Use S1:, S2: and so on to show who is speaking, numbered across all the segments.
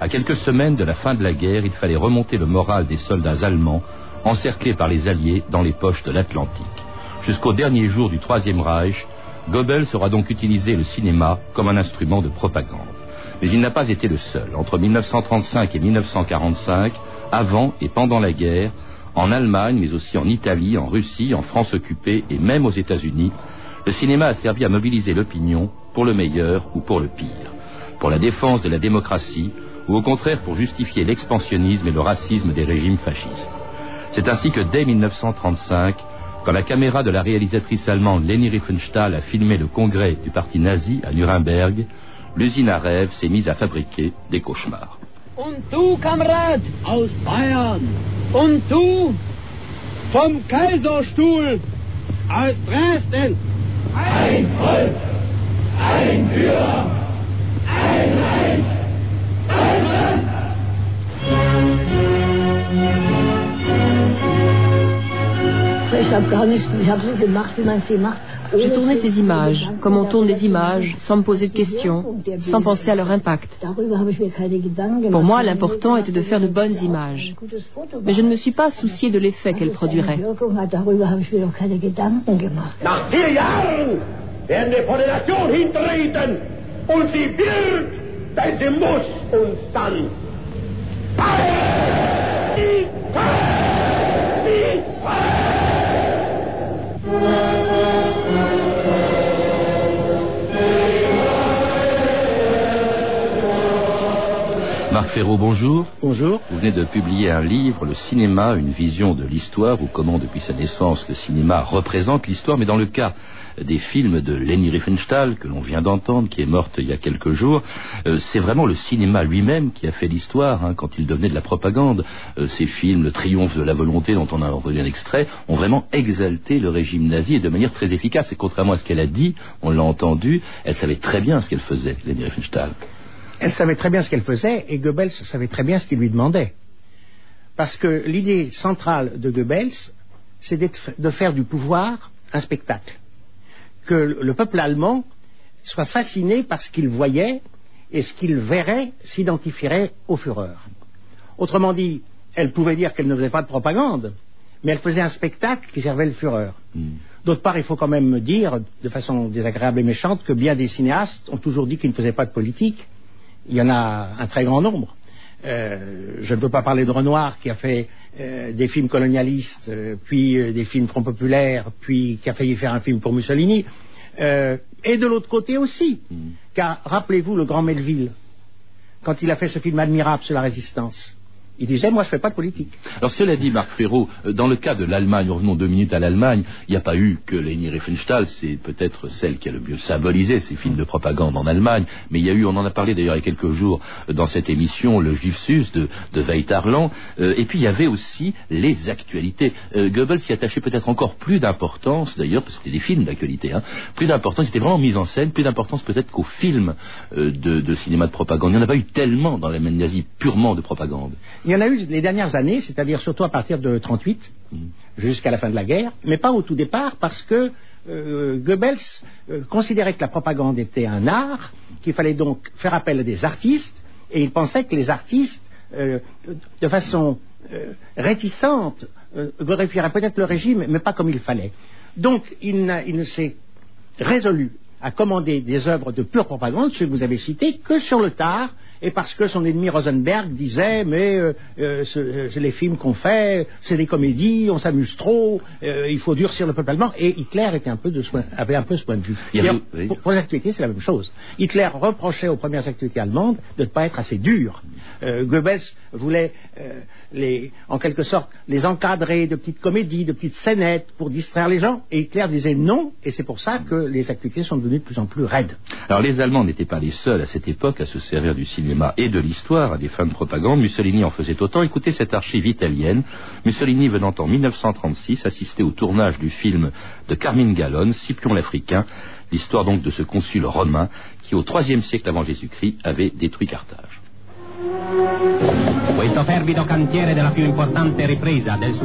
S1: À quelques semaines de la fin de la guerre, il fallait remonter le moral des soldats allemands, encerclés par les Alliés dans les poches de l'Atlantique. Jusqu'au dernier jour du Troisième Reich, Goebbels aura donc utilisé le cinéma comme un instrument de propagande. Mais il n'a pas été le seul. Entre 1935 et 1945, avant et pendant la guerre, en Allemagne, mais aussi en Italie, en Russie, en France occupée et même aux États-Unis, le cinéma a servi à mobiliser l'opinion pour le meilleur ou pour le pire, pour la défense de la démocratie ou au contraire pour justifier l'expansionnisme et le racisme des régimes fascistes. C'est ainsi que dès 1935, quand la caméra de la réalisatrice allemande Leni Riefenstahl a filmé le congrès du parti nazi à Nuremberg, l'usine à rêve s'est mise à fabriquer des cauchemars.
S2: Und du, Kamerad, aus Bayern. Und du, vom Kaiserstuhl, aus Dresden.
S3: Ein Volk, ein Führer,
S4: J'ai tourné ces images, comme on tourne des images, sans me poser de questions, sans penser à leur impact. Pour moi, l'important était de faire de bonnes images. Mais je ne me suis pas soucié de l'effet qu'elles produiraient.
S3: Und sie wird, denn sie muss uns dann.
S1: Ferraud, bonjour.
S5: Bonjour.
S1: Vous venez de publier un livre, Le cinéma, une vision de l'histoire, ou comment depuis sa naissance le cinéma représente l'histoire, mais dans le cas des films de Leni Riefenstahl, que l'on vient d'entendre, qui est morte il y a quelques jours, euh, c'est vraiment le cinéma lui-même qui a fait l'histoire, hein, quand il devenait de la propagande. Euh, ces films, Le triomphe de la volonté, dont on a entendu un extrait, ont vraiment exalté le régime nazi et de manière très efficace. Et contrairement à ce qu'elle a dit, on l'a entendu, elle savait très bien ce qu'elle faisait, Leni Riefenstahl.
S5: Elle savait très bien ce qu'elle faisait et Goebbels savait très bien ce qu'il lui demandait. Parce que l'idée centrale de Goebbels, c'est de faire du pouvoir un spectacle. Que le peuple allemand soit fasciné par ce qu'il voyait et ce qu'il verrait s'identifierait au Führer. Autrement dit, elle pouvait dire qu'elle ne faisait pas de propagande, mais elle faisait un spectacle qui servait le Führer. D'autre part, il faut quand même dire, de façon désagréable et méchante, que bien des cinéastes ont toujours dit qu'ils ne faisaient pas de politique. Il y en a un très grand nombre. Euh, je ne veux pas parler de Renoir qui a fait euh, des films colonialistes, euh, puis des films Front populaire, puis qui a failli faire un film pour Mussolini. Et de l'autre côté aussi, car rappelez-vous le grand Melville, quand il a fait ce film admirable sur la résistance. Il disait, moi je fais pas de politique.
S1: Alors cela dit, Marc Ferraud, euh, dans le cas de l'Allemagne, revenons deux minutes à l'Allemagne, il n'y a pas eu que Leni Riefenstahl, c'est peut-être celle qui a le mieux symbolisé ces films de propagande en Allemagne, mais il y a eu, on en a parlé d'ailleurs il y a quelques jours euh, dans cette émission, le Juif Sus de, de Weitarland, euh, et puis il y avait aussi les actualités. Goebbels y attachait peut-être encore plus d'importance, d'ailleurs, parce que c'était des films d'actualité, hein, plus d'importance, c'était vraiment mise en scène, plus d'importance peut-être qu'aux films de, cinéma de propagande. Il n'y en a pas eu tellement dans l'Allemagne nazie, purement de propagande.
S5: Il y en a eu les dernières années, c'est-à-dire surtout à partir de 38 jusqu'à la fin de la guerre, mais pas au tout départ parce que euh, Goebbels euh, considérait que la propagande était un art, qu'il fallait donc faire appel à des artistes, et il pensait que les artistes, euh, de façon réticente, glorifieraient peut-être le régime, mais pas comme il fallait. Donc il, il ne s'est résolu à commander des œuvres de pure propagande, ceux que vous avez cités, que sur le tard, et parce que son ennemi Rosenberg disait mais euh, euh, euh, c'est les films qu'on fait, c'est des comédies, on s'amuse trop, euh, il faut durcir le peuple allemand. Et Hitler était un peu de ce point- avait un peu ce point de vue.
S1: Oui.
S5: pour, pour les actualités, c'est la même chose. Hitler reprochait aux premières actualités allemandes de ne pas être assez dur. Euh, Goebbels voulait les, en quelque sorte les encadrer de petites comédies, de petites scénettes pour distraire les gens. Et Hitler disait non, et c'est pour ça que les actualités sont devenues de plus en plus raides.
S1: Alors les Allemands n'étaient pas les seuls à cette époque à se servir du cinéma et de l'histoire à des fins de propagande. Mussolini en faisait autant. Écoutez cette archive italienne. Mussolini venant en 1936 assister au tournage du film de Carmine Gallone, Scipion l'Africain, l'histoire donc de ce consul romain qui au IIIe siècle avant Jésus-Christ avait détruit Carthage.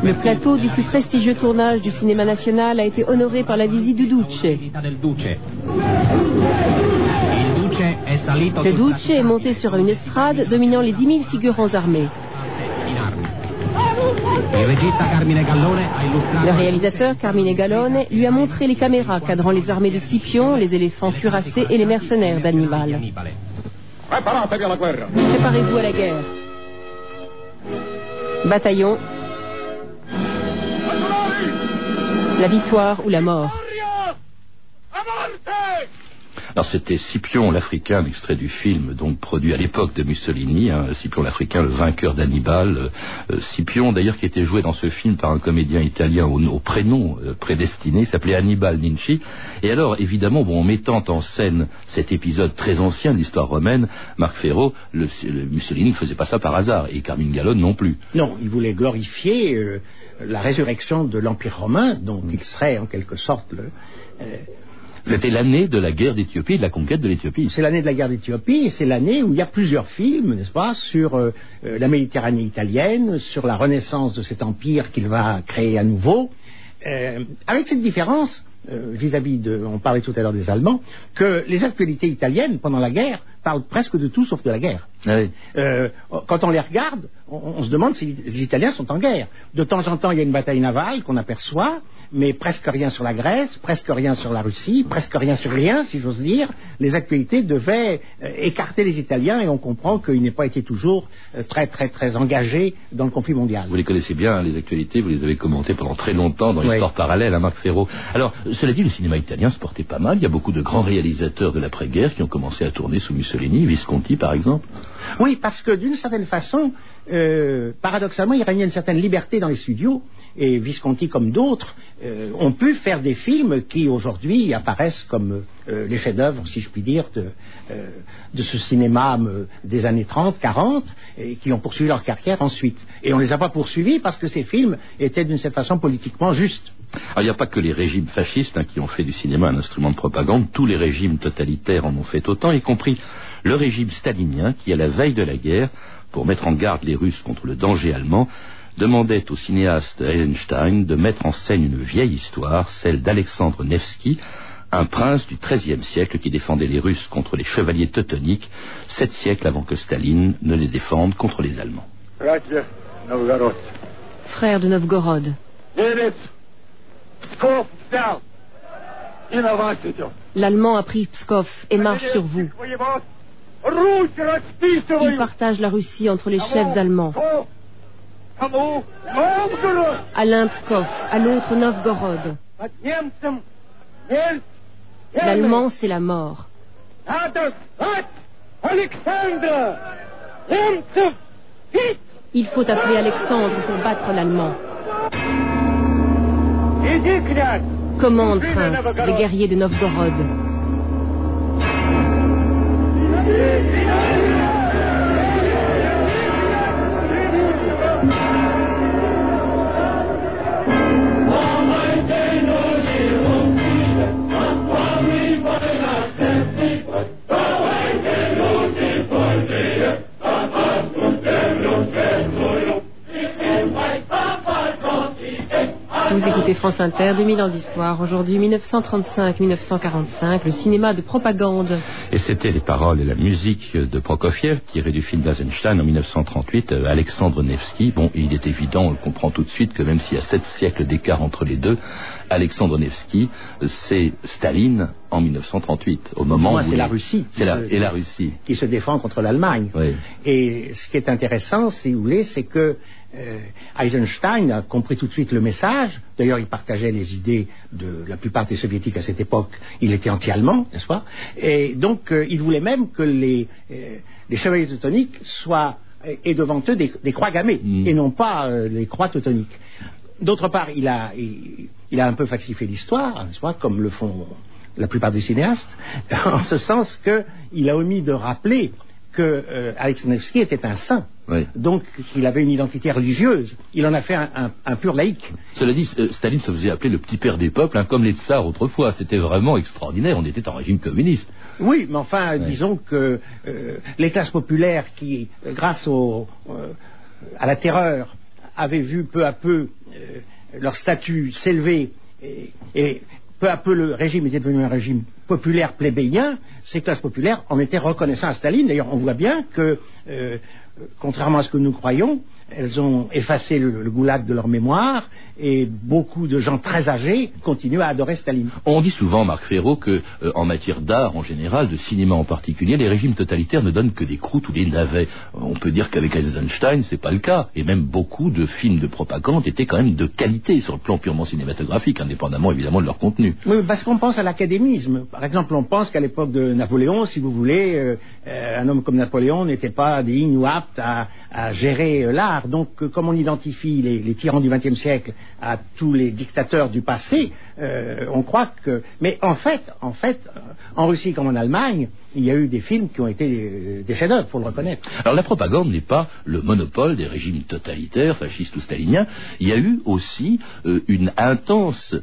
S4: Le plateau du plus prestigieux tournage du cinéma national a été honoré par la visite du Duce.
S6: Del Duce. Il Duce è
S4: Duce est monté sur une estrade dominant les 10 000 figurants armés. Le réalisateur Carmine Gallone lui a montré les caméras cadrant les armées de Scipion, les éléphants furassés et les mercenaires d'Hannibal. Préparez-vous à la guerre. Bataillon. La victoire ou la mort.
S1: Alors c'était Scipion l'Africain, extrait du film donc produit à l'époque de Mussolini, hein, Scipion l'Africain, le vainqueur d'Hannibal. Euh, euh, Scipion d'ailleurs qui était joué dans ce film par un comédien italien au, prénom euh, prédestiné, s'appelait Hannibal Ninci. Et alors évidemment, bon, en mettant en scène cet épisode très ancien de l'histoire romaine, Marc Ferro, le, Mussolini ne faisait pas ça par hasard, et Carmine Gallone non plus.
S5: Non, il voulait glorifier la résurrection de l'Empire romain, dont il serait en quelque sorte le,
S1: c'était l'année de la guerre d'Éthiopie, de la conquête de l'Éthiopie.
S5: C'est l'année de la guerre d'Éthiopie, et c'est l'année où il y a plusieurs films, n'est-ce pas, sur euh, euh, la Méditerranée italienne, sur la renaissance de cet empire qu'il va créer à nouveau, euh, avec cette différence vis-à-vis de, on parlait tout à l'heure des Allemands, que les actualités italiennes pendant la guerre parlent presque de tout sauf de la guerre. quand on les regarde, on, on, se demande si les Italiens sont en guerre. De temps en temps, il y a une bataille navale qu'on aperçoit, mais presque rien sur la Grèce, presque rien sur la Russie, presque rien sur rien, si j'ose dire. Les actualités devaient euh, écarter les Italiens et on comprend qu'ils n'aient pas été toujours euh, très très très engagés dans le conflit mondial.
S1: Vous les connaissez bien, hein, les actualités, vous les avez commentées pendant très longtemps dans l'histoire parallèle, à hein, Marc Ferro. Alors, cela dit, le cinéma italien se portait pas mal. Il y a beaucoup de grands réalisateurs de l'après-guerre qui ont commencé à tourner sous Mussolini, Visconti par exemple.
S5: Oui, parce que d'une certaine façon, euh, paradoxalement, il régnait une certaine liberté dans les studios et Visconti comme d'autres euh, ont pu faire des films qui aujourd'hui apparaissent comme euh, les chefs-d'œuvre, si je puis dire, de, ce cinéma des années 30, 40, et qui ont poursuivi leur carrière ensuite. Et on ne les a pas poursuivis parce que ces films étaient d'une certaine façon politiquement justes.
S1: Alors, il n'y a pas que les régimes fascistes hein, qui ont fait du cinéma un instrument de propagande, tous les régimes totalitaires en ont fait autant, y compris le régime stalinien qui, à la veille de la guerre, pour mettre en garde les Russes contre le danger allemand, demandait au cinéaste Eisenstein de mettre en scène une vieille histoire, celle d'Alexandre Nevsky, un prince du XIIIe siècle qui défendait les Russes contre les chevaliers teutoniques, sept siècles avant que Staline ne les défende contre les Allemands.
S4: Frère de Novgorod. L'Allemand a pris Pskov et marche sur vous. Il partage la Russie entre les chefs allemands. À l'un Pskov, à l'autre Novgorod. L'allemand, c'est la mort. Il faut appeler Alexandre pour battre l'allemand. Commande, prince, les guerriers de Novgorod. Sí, sí. Vous écoutez France Inter, 2000 ans d'histoire. Aujourd'hui, 1935-1945, le cinéma de propagande.
S1: Et c'était les paroles et la musique de Prokofiev, tiré du film d'Eisenstein en 1938, euh, Alexandre Nevsky. Bon, il est évident, on le comprend tout de suite, que même s'il y a sept siècles d'écart entre les deux, Alexandre Nevsky, c'est Staline en 1938, au moment
S5: où... c'est la Russie.
S1: C'est la, et la Russie.
S5: Qui se défend contre l'Allemagne. Et ce qui est intéressant, si vous voulez, c'est que euh, Eisenstein a compris tout de suite le message. D'ailleurs, il partageait les idées de la plupart des soviétiques à cette époque. Il était anti-allemand, n'est-ce pas? Et donc, euh, il voulait même que les, euh, les chevaliers teutoniques soient et devant eux des, croix gammées mm. et non pas les croix teutoniques. D'autre part, il a, il, a un peu falsifié l'histoire, n'est-ce pas, comme le font la plupart des cinéastes, en ce sens qu'il a omis de rappeler que euh, était un saint, donc qu'il avait une identité religieuse. Il en a fait un, pur laïc.
S1: Cela dit, euh, Staline se faisait appeler le petit père des peuples, hein, comme les tsars autrefois. C'était vraiment extraordinaire. On était en régime communiste.
S5: Oui, mais enfin, disons que euh, les classes populaires qui, grâce au, euh, à la terreur, avaient vu peu à peu leur statut s'élever et, et peu à peu le régime était devenu un régime populaires plébéiens, ces classes populaires en étaient reconnaissants à Staline. D'ailleurs, on voit bien que, euh, contrairement à ce que nous croyons, elles ont effacé le, le, goulag de leur mémoire et beaucoup de gens très âgés continuent à adorer Staline.
S1: On dit souvent, Marc Ferraud, que euh, en matière d'art en général, de cinéma en particulier, les régimes totalitaires ne donnent que des croûtes ou des navets. On peut dire qu'avec Eisenstein, c'est pas le cas. Et même beaucoup de films de propagande étaient quand même de qualité sur le plan purement cinématographique, indépendamment évidemment de leur contenu.
S5: Oui, parce qu'on pense à l'académisme. Par exemple, on pense qu'à l'époque de Napoléon, si vous voulez, euh, euh, un homme comme Napoléon n'était pas digne ou apte à, à gérer l'art. Donc, euh, comme on identifie les, les tyrans du XXe siècle à tous les dictateurs du passé, euh, on croit que. Mais en fait, en fait, euh, en Russie comme en Allemagne, il y a eu des films qui ont été euh, des chefs-d'œuvre, faut le reconnaître.
S1: Alors la propagande n'est pas le monopole des régimes totalitaires, fascistes ou staliniens. Il y a eu aussi une intense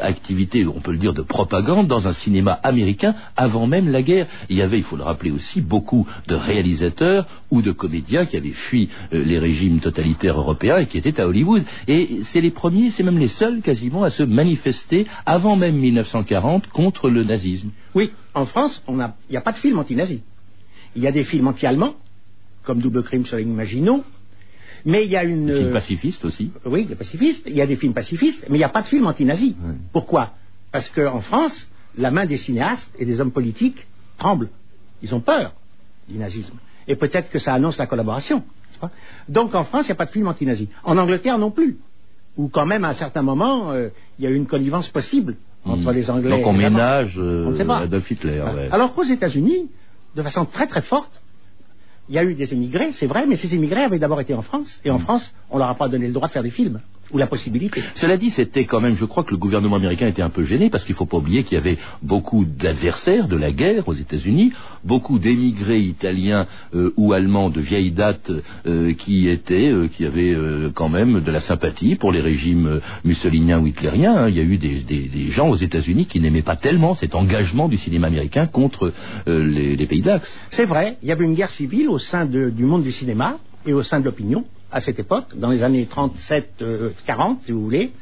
S1: activité, on peut le dire, de propagande dans un cinéma américain avant même la guerre. Il y avait, il faut le rappeler aussi, beaucoup de réalisateurs ou de comédiens qui avaient fui les régimes totalitaires européens et qui étaient à Hollywood. Et c'est les premiers, c'est même les seuls quasiment à se manifester avant même 1940 contre le nazisme.
S5: Oui, en France, il n'y a pas de film anti-nazi. Il y a des films anti-allemands, comme Double Crime sur les Maginot, mais il y a une...
S1: Des films pacifistes aussi
S5: Oui, des pacifistes. Il y a des films pacifistes, mais il n'y a pas de film anti-nazi.
S1: Oui.
S5: Pourquoi? Parce qu'en France, la main des cinéastes et des hommes politiques tremble. Ils ont peur du nazisme. Et peut-être que ça annonce la collaboration. pas? Donc en France, il n'y a pas de film anti-nazi. En Angleterre non plus. Où quand même, à un certain moment, euh, il y a eu une connivence possible entre
S1: Hmm.
S5: les Anglais
S1: Donc on
S5: et les
S1: ménage euh,
S5: On ne sait pas.
S1: Adolf Hitler. ouais.
S5: Alors qu'aux États-Unis, de façon très très forte, il y a eu des émigrés, c'est vrai, mais ces émigrés avaient d'abord été en France. Et en
S1: Mm.
S5: France, on leur a pas donné le droit de faire des films, ou la possibilité.
S1: Cela dit, c'était quand même, je crois que le gouvernement américain était un peu gêné parce qu'il ne faut pas oublier qu'il y avait beaucoup d'adversaires de la guerre aux États-Unis, beaucoup d'émigrés italiens euh, ou allemands de vieille date euh, qui étaient, euh, qui avaient quand même de la sympathie pour les régimes mussoliniens ou hitlériens. hein. Il y a eu des, des- des gens aux États-Unis qui n'aimaient pas tellement cet engagement du cinéma américain contre les, les pays d'Axe.
S5: C'est vrai, il y avait une guerre civile au sein de- du monde du cinéma et au sein de l'opinion à cette époque, dans les années 37-40, si vous voulez.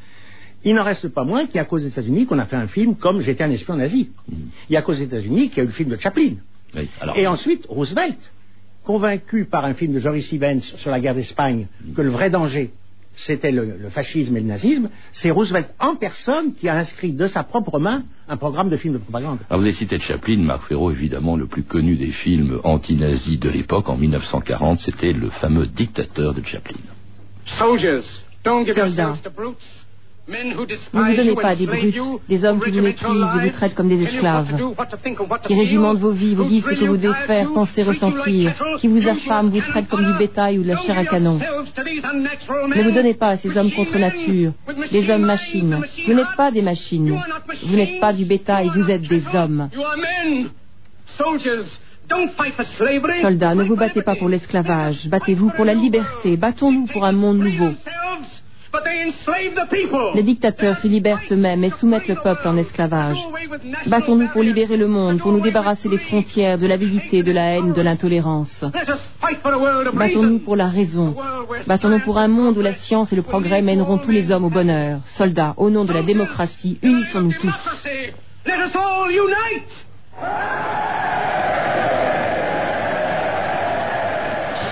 S5: Il n'en reste pas moins qu'il y a à cause des États-Unis qu'on a fait un film comme J'étais un espion nazi. Il y a à cause des États-Unis qu'il y a eu le film de Chaplin.
S1: Oui, alors-
S5: Et ensuite, Roosevelt, convaincu par un film de Joris Ivens sur la guerre d'Espagne que le vrai danger, c'était le, le fascisme et le nazisme, c'est Roosevelt en personne qui a inscrit de sa propre main un programme de film de propagande.
S1: Alors vous avez cité Chaplin, Marc Ferraud, évidemment, le plus connu des films anti-nazis de l'époque, en 1940, c'était le fameux dictateur de Chaplin.
S2: Soldiers, don't give
S4: Soldats. Ne vous donnez pas à des brutes, des hommes qui vous méprisent et vous traitent comme des esclaves, qui régimentent vos vies, vous disent ce que vous devez faire, penser, ressentir, qui vous affament, vous traitent comme du bétail ou de la chair à canon. Ne vous donnez pas à ces hommes contre nature, des hommes machines. Vous n'êtes pas des machines. Vous n'êtes pas du bétail, vous êtes des hommes. Soldats, ne vous battez pas pour l'esclavage, battez-vous pour la liberté, battons-nous pour un monde nouveau. Les dictateurs se libèrent eux-mêmes et soumettent le peuple en esclavage. Battons-nous pour libérer le monde, pour nous débarrasser des frontières, de l'avidité, de la haine, de l'intolérance. Battons-nous pour la raison. Battons-nous pour un monde où la science et le progrès mèneront tous les hommes au bonheur. Soldats, au nom de la démocratie, unissons-nous tous.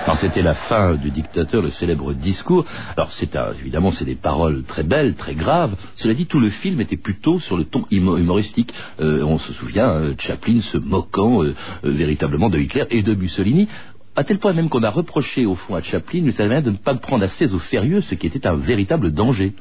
S1: Alors c'était la fin du dictateur, le célèbre discours. Alors c'est évidemment c'est des paroles très belles, très graves. Cela dit, tout le film était plutôt sur le ton humo- humoristique. Euh, on se souvient euh, Chaplin se moquant euh, euh, véritablement de Hitler et de Mussolini. À tel point même qu'on a reproché au fond à Chaplin, savez, de ne pas prendre assez au sérieux ce qui était un véritable danger.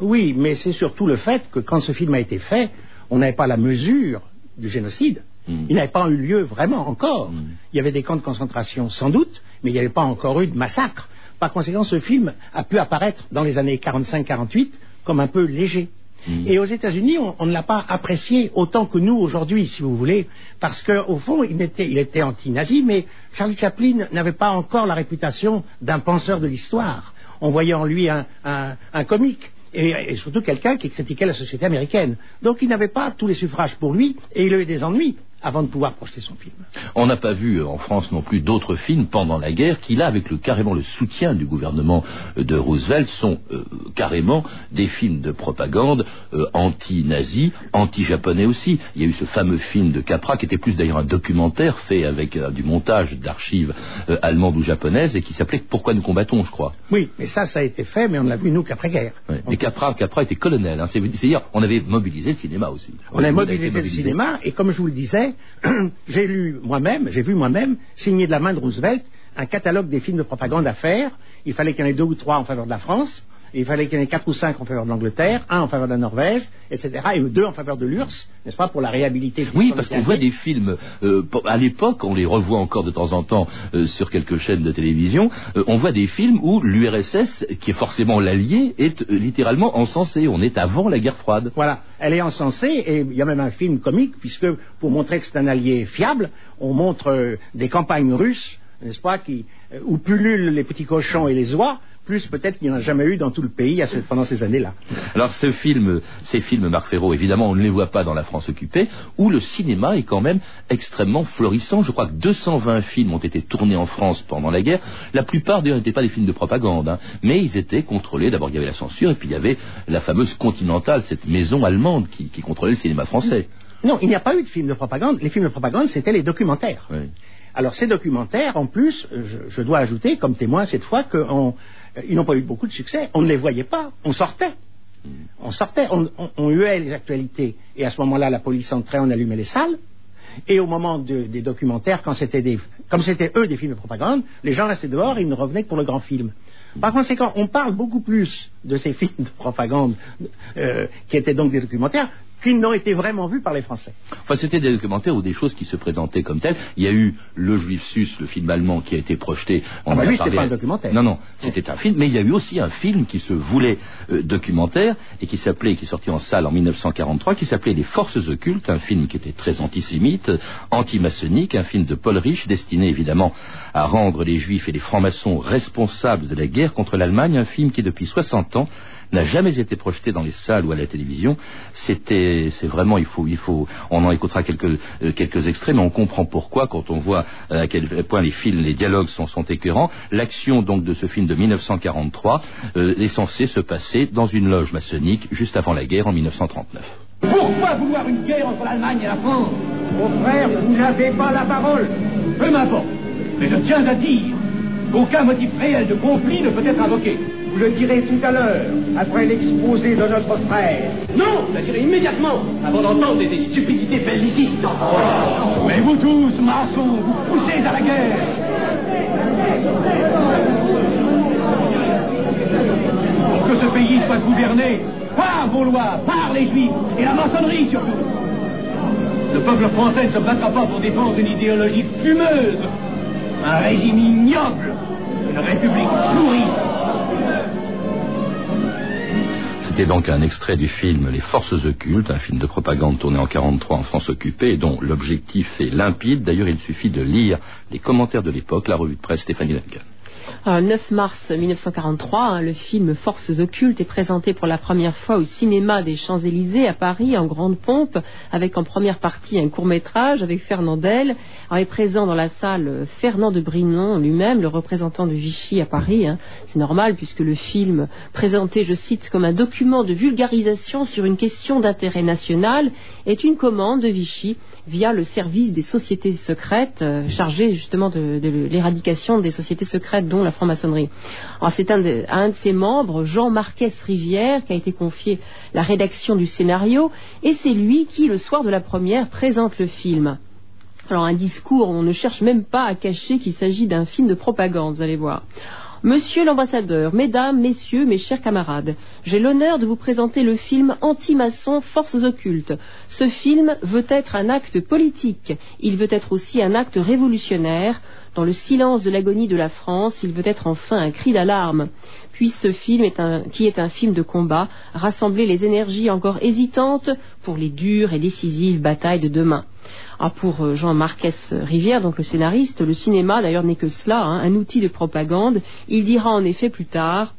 S5: Oui, mais c'est surtout le fait que quand ce film a été fait, on n'avait pas la mesure du génocide.
S1: Mm.
S5: Il n'avait pas eu lieu vraiment encore.
S1: Mm.
S5: Il y avait des camps de concentration sans doute, mais il n'y avait pas encore eu de massacre. Par conséquent, ce film a pu apparaître dans les années 45-48 comme un peu léger.
S1: Mm.
S5: Et aux États-Unis, on, on ne l'a pas apprécié autant que nous aujourd'hui, si vous voulez, parce qu'au fond, il était, il était anti-nazi, mais Charlie Chaplin n'avait pas encore la réputation d'un penseur de l'histoire. On voyait en lui un, un- un comique. Et, et surtout quelqu'un qui critiquait la société américaine. Donc il n'avait pas tous les suffrages pour lui et il a eu des ennuis avant de pouvoir projeter son film.
S1: On n'a pas vu euh, en France non plus d'autres films pendant la guerre qui, là, avec le, carrément le soutien du gouvernement euh, de Roosevelt, sont euh, carrément des films de propagande anti-nazis, anti-japonais aussi. Il y a eu ce fameux film de Capra qui était plus d'ailleurs un documentaire fait avec du montage d'archives allemandes ou japonaises et qui s'appelait Pourquoi nous combattons, je crois.
S5: Oui, mais ça, ça a été fait, mais on ne l'a vu nous qu'après-guerre.
S1: Mais Capra, Capra était colonel. Hein. C'est-à-dire, on avait mobilisé le cinéma aussi.
S5: On, a mobilisé le cinéma et comme je vous le disais, j'ai lu moi-même, j'ai vu moi-même, signé de la main de Roosevelt, un catalogue des films de propagande à faire. Il fallait qu'il y en ait deux ou trois en faveur de la France. Il fallait qu'il y en ait quatre ou cinq en faveur de l'Angleterre, un en faveur de la Norvège, etc., et deux en faveur de l'URSS, n'est-ce pas, pour la réhabilité.
S1: Oui, parce qu'on voit des films, euh, à l'époque, on les revoit encore de temps en temps euh, sur quelques chaînes de télévision, euh, on voit des films où l'URSS, qui est forcément l'allié, est littéralement encensée. On est avant la guerre froide.
S5: Voilà, elle est encensée, et il y a même un film comique, puisque pour montrer que c'est un allié fiable, on montre des campagnes russes n'est-ce pas, qui, où pullulent les petits cochons et les oies, plus peut-être qu'il n'y en a jamais eu dans tout le pays pendant ces années-là.
S1: Alors ce film, ces films, Marc Ferraud, évidemment, on ne les voit pas dans la France occupée, où le cinéma est quand même extrêmement florissant. Je crois que 220 films ont été tournés en France pendant la guerre. La plupart d'ailleurs n'étaient pas des films de propagande, hein, mais ils étaient contrôlés. D'abord, il y avait la censure, et puis il y avait la fameuse Continentale, cette maison allemande qui, contrôlait le cinéma français.
S5: Non, il n'y a pas eu de films de propagande. Les films de propagande, c'était les documentaires. Alors ces documentaires, en plus, je, dois ajouter comme témoin cette fois qu'ils n'ont pas eu beaucoup de succès. On ne les voyait pas, on sortait. Hmm. On sortait, on, huait les actualités. Et à ce moment-là, la police entrait, on allumait les salles. Et au moment des documentaires, quand c'était des, comme c'était eux des films de propagande, les gens restaient dehors et ils ne revenaient que pour le grand film. Par conséquent, on parle beaucoup plus de ces films de propagande euh, qui étaient donc des documentaires qui n'ont été vraiment vus par les Français.
S1: Enfin, c'était des documentaires ou des choses qui se présentaient comme telles. Il y a eu Le Juif Sus, le film allemand qui a été projeté.
S5: On ah bah lui, c'était pas un documentaire.
S1: Non, non, c'était un film, mais il y a eu aussi un film qui se voulait euh, documentaire et qui s'appelait, qui est sorti en salle en 1943, qui s'appelait Les Forces occultes, un film qui était très antisémite, anti-maçonnique, un film de Paul Rich, destiné évidemment à rendre les Juifs et les francs-maçons responsables de la guerre contre l'Allemagne, un film qui depuis 60 ans n'a jamais été projeté dans les salles ou à la télévision. C'était, c'est vraiment, il faut, il faut, on en écoutera quelques, euh, quelques extraits, mais on comprend pourquoi quand on voit euh, à quel point les films, les dialogues sont, sont écœurants. L'action donc de ce film de 1943 euh, est censée se passer dans une loge maçonnique juste avant la guerre en 1939.
S2: Pourquoi vouloir une guerre entre l'Allemagne et la France? Mon frère, vous n'avez pas la parole. Peu m'importe. Mais je tiens à dire qu'aucun motif réel de conflit ne peut être invoqué. Vous le direz tout à l'heure, après l'exposé de notre frère. Non, je le dirai immédiatement, avant d'entendre des stupidités bellicistes. Mais vous tous, maçons, vous poussez à la guerre. Pour que ce pays soit gouverné par vos lois, par les juifs et la maçonnerie surtout. Le peuple français ne se battra pas pour défendre une idéologie fumeuse, un régime ignoble, une république pourrie.
S1: C'était donc un extrait du film Les Forces occultes, un film de propagande tourné en 43 en France occupée, dont l'objectif est limpide. D'ailleurs, il suffit de lire les commentaires de l'époque, la revue de presse Stéphanie Duncan.
S4: Le 9 mars 1943, hein, le film Forces occultes est présenté pour la première fois au cinéma des Champs-Élysées à Paris en grande pompe, avec en première partie un court-métrage avec Fernandel. est présent dans la salle Fernand de Brinon lui-même, le représentant de Vichy à Paris. Hein. C'est normal puisque le film, présenté, je cite, comme un document de vulgarisation sur une question d'intérêt national, est une commande de Vichy via le service des sociétés secrètes, euh, chargé justement de, l'éradication des sociétés secrètes, dont la franc-maçonnerie. C'est un, de, ses membres, Jean Marquès Rivière, qui a été confié la rédaction du scénario, et c'est lui qui, le soir de la première, présente le film. Alors un discours, on ne cherche même pas à cacher qu'il s'agit d'un film de propagande, vous allez voir. Monsieur l'ambassadeur, mesdames, messieurs, mes chers camarades, j'ai l'honneur de vous présenter le film Anti-maçon Forces occultes. Ce film veut être un acte politique, il veut être aussi un acte révolutionnaire. Dans le silence de l'agonie de la France, il veut être enfin un cri d'alarme. Puis ce film, qui est un film de combat, rassembler les énergies encore hésitantes pour les dures et décisives batailles de demain. Ah, pour euh, Jean Marquès Rivière, donc le scénariste, le cinéma d'ailleurs n'est que cela, hein, un outil de propagande. Il dira en effet plus tard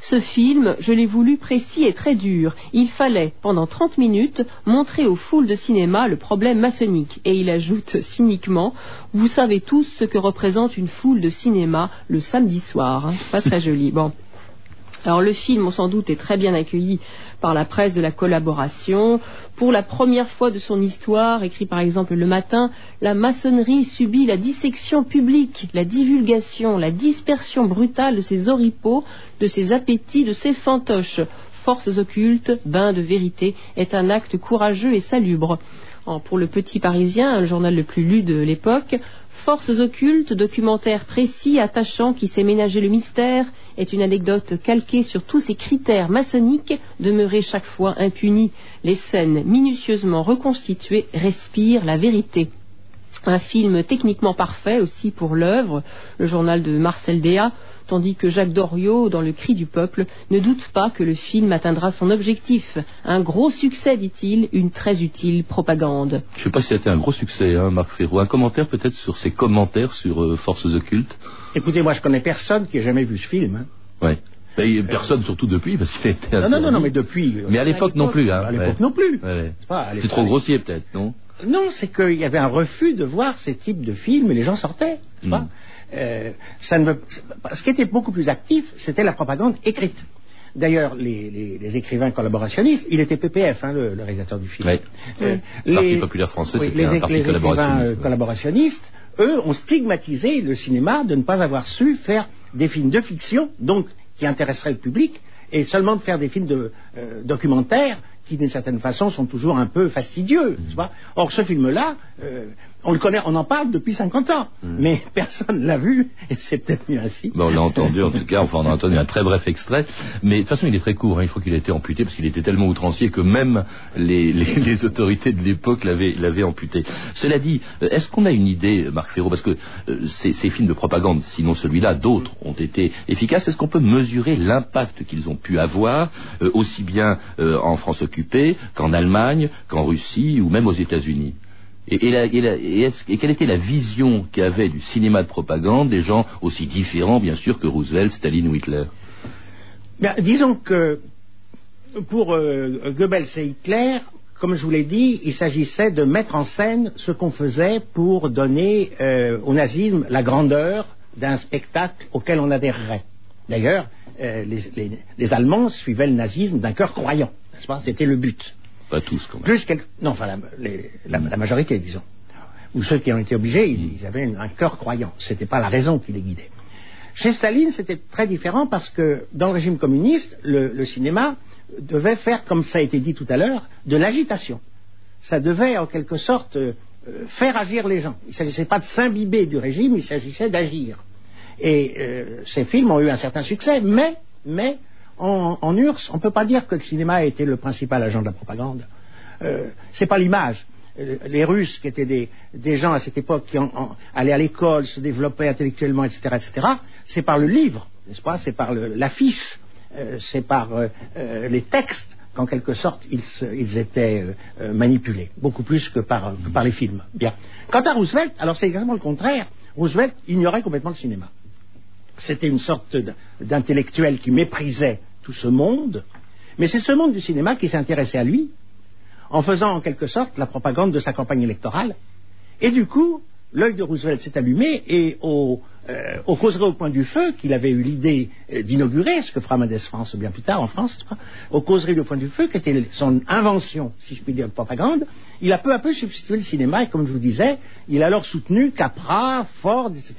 S4: Ce film, je l'ai voulu précis et très dur. Il fallait, pendant 30 minutes, montrer aux foules de cinéma le problème maçonnique. Et il ajoute cyniquement, vous savez tous ce que représente une foule de cinéma le samedi soir. Pas très joli. Bon. Alors le film, sans doute, est très bien accueilli par la presse de la collaboration. Pour la première fois de son histoire, écrit par exemple le matin, la maçonnerie subit la dissection publique, la divulgation, la dispersion brutale de ses oripeaux, de ses appétits, de ses fantoches. Forces occultes, bain de vérité, est un acte courageux et salubre. pour le Petit Parisien, le journal le plus lu de l'époque, Forces occultes, documentaire précis, attachant, qui sait ménager le mystère, est une anecdote calquée sur tous ces critères maçonniques, demeurés chaque fois impunis. Les scènes minutieusement reconstituées respirent la vérité. Un film techniquement parfait aussi pour l'œuvre, le journal de Marcel Déat, tandis que Jacques Doriot, dans Le cri du peuple, ne doute pas que le film atteindra son objectif. Un gros succès, dit-il, une très utile propagande.
S1: Je ne sais pas si c'était un gros succès, hein, Marc Ferro. Un commentaire peut-être sur ses commentaires sur euh, Forces occultes?
S5: Écoutez, moi je connais personne qui ait jamais vu ce film. Hein.
S1: Ouais. Ben, personne, surtout depuis, parce qu'il était.
S5: Non, non, non, non, mais depuis.
S1: Mais à l'époque non plus. Hein.
S5: À l'époque non plus.
S1: C'était trop grossier, peut-être, non?
S5: Non, c'est qu'il y avait un refus de voir ces types de films et les gens sortaient. Euh, ça ne Ce qui était beaucoup plus actif, c'était la propagande écrite. D'ailleurs, les, écrivains collaborationnistes, il était PPF, hein, le, réalisateur du film.
S1: Oui. Euh, le Parti populaire français, c'était un parti collaborationniste.
S5: Les écrivains collaborationnistes, eux, ont stigmatisé le cinéma de ne pas avoir su faire des films de fiction, donc qui intéresseraient le public, et seulement de faire des films de, euh, documentaires qui, d'une certaine façon, sont toujours un peu fastidieux. Mmh. Or, ce film-là, euh, on le connaît, on en parle depuis 50 ans, hmm. mais personne ne l'a vu, et c'est peut-être mieux ainsi.
S1: on l'a entendu en tout cas, enfin on a entendu un très bref extrait, mais de toute façon il est très court, hein. il faut qu'il ait été amputé, parce qu'il était tellement outrancier que même les, autorités de l'époque l'avaient amputé. Cela dit, euh, est-ce qu'on a une idée, Marc Ferraud, parce que euh, ces, films de propagande, sinon celui-là, d'autres ont été efficaces, est-ce qu'on peut mesurer l'impact qu'ils ont pu avoir, euh, aussi bien en France occupée qu'en Allemagne, qu'en Russie, ou même aux États-Unis? Et, quelle était la vision qu'avait du cinéma de propagande des gens aussi différents, bien sûr, que Roosevelt, Staline ou Hitler?
S5: Disons que pour euh, Goebbels et Hitler, comme je vous l'ai dit, il s'agissait de mettre en scène ce qu'on faisait pour donner euh, au nazisme la grandeur d'un spectacle auquel on adhérerait. D'ailleurs, euh, les, Allemands suivaient le nazisme d'un cœur croyant, n'est-ce pas? C'était le but.
S1: Pas tous, quand même.
S5: Non, enfin, la, majorité, disons. Ou ceux qui ont été obligés, ils, avaient un cœur croyant. Ce n'était pas la raison qui les guidait. Chez Staline, c'était très différent parce que dans le régime communiste, le, cinéma devait faire, comme ça a été dit tout à l'heure, de l'agitation. Ça devait, en quelque sorte, euh, faire agir les gens. Il ne s'agissait pas de s'imbiber du régime, il s'agissait d'agir. Et euh, ces films ont eu un certain succès, mais, mais en, URSS, on ne peut pas dire que le cinéma a été le principal agent de la propagande. Euh, Ce n'est pas l'image. Euh, les Russes, qui étaient des, gens à cette époque qui allaient à l'école, se développaient intellectuellement, etc., etc., c'est par le livre, n'est-ce pas? C'est par l'affiche, euh, c'est par les textes qu'en quelque sorte ils, étaient manipulés, beaucoup plus que par, que par les films. Bien. Quant à Roosevelt, alors c'est exactement le contraire. Roosevelt ignorait complètement le cinéma. C'était une sorte d'intellectuel qui méprisait tout ce monde, mais c'est ce monde du cinéma qui s'est intéressé à lui, en faisant en quelque sorte la propagande de sa campagne électorale. Et du coup, l'œil de Roosevelt s'est allumé et au, euh, au causerie au point du feu, qu'il avait eu l'idée euh, d'inaugurer, ce que fera France bien plus tard en France, au causerie au point du feu, qui était son invention, si je puis dire, de propagande, il a peu à peu substitué le cinéma et comme je vous disais, il a alors soutenu Capra, Ford, etc.,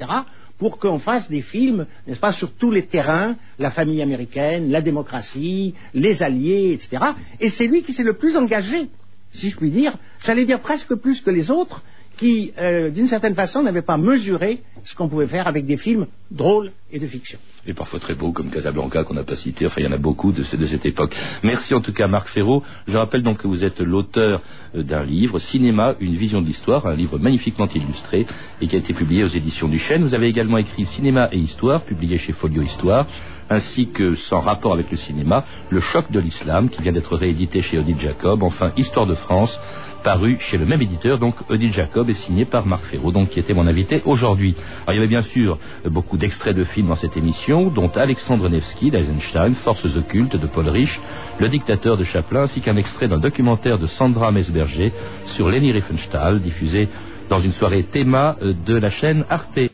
S5: pour qu'on fasse des films, n'est-ce pas, sur tous les terrains, la famille américaine, la démocratie, les alliés, etc. Et c'est lui qui s'est le plus engagé, si je puis dire, j'allais dire presque plus que les autres, qui, euh, d'une certaine façon, n'avaient pas mesuré ce qu'on pouvait faire avec des films drôles et de fiction.
S1: Et parfois très beaux, comme Casablanca, qu'on n'a pas cité. Enfin, il y en a beaucoup de, cette époque. Merci en tout cas, Marc Ferraud. Je rappelle donc que vous êtes l'auteur euh, d'un livre, Cinéma, une vision de l'histoire, un livre magnifiquement illustré et qui a été publié aux éditions du Chêne. Vous avez également écrit Cinéma et Histoire, publié chez Folio Histoire, ainsi que, sans rapport avec le cinéma, Le choc de l'islam, qui vient d'être réédité chez Odile Jacob. Enfin, Histoire de France, paru chez le même éditeur, donc Odile Jacob, et signé par Marc Ferraud, donc qui était mon invité aujourd'hui. Il y avait bien sûr beaucoup d'extraits de films dans cette émission, dont Alexandre Nevsky d'Eisenstein, Forces occultes de Paul Rich, Le dictateur de Chaplin, ainsi qu'un extrait d'un documentaire de Sandra Mesberger sur Leni Riefenstahl, diffusé dans une soirée théma de la chaîne Arte.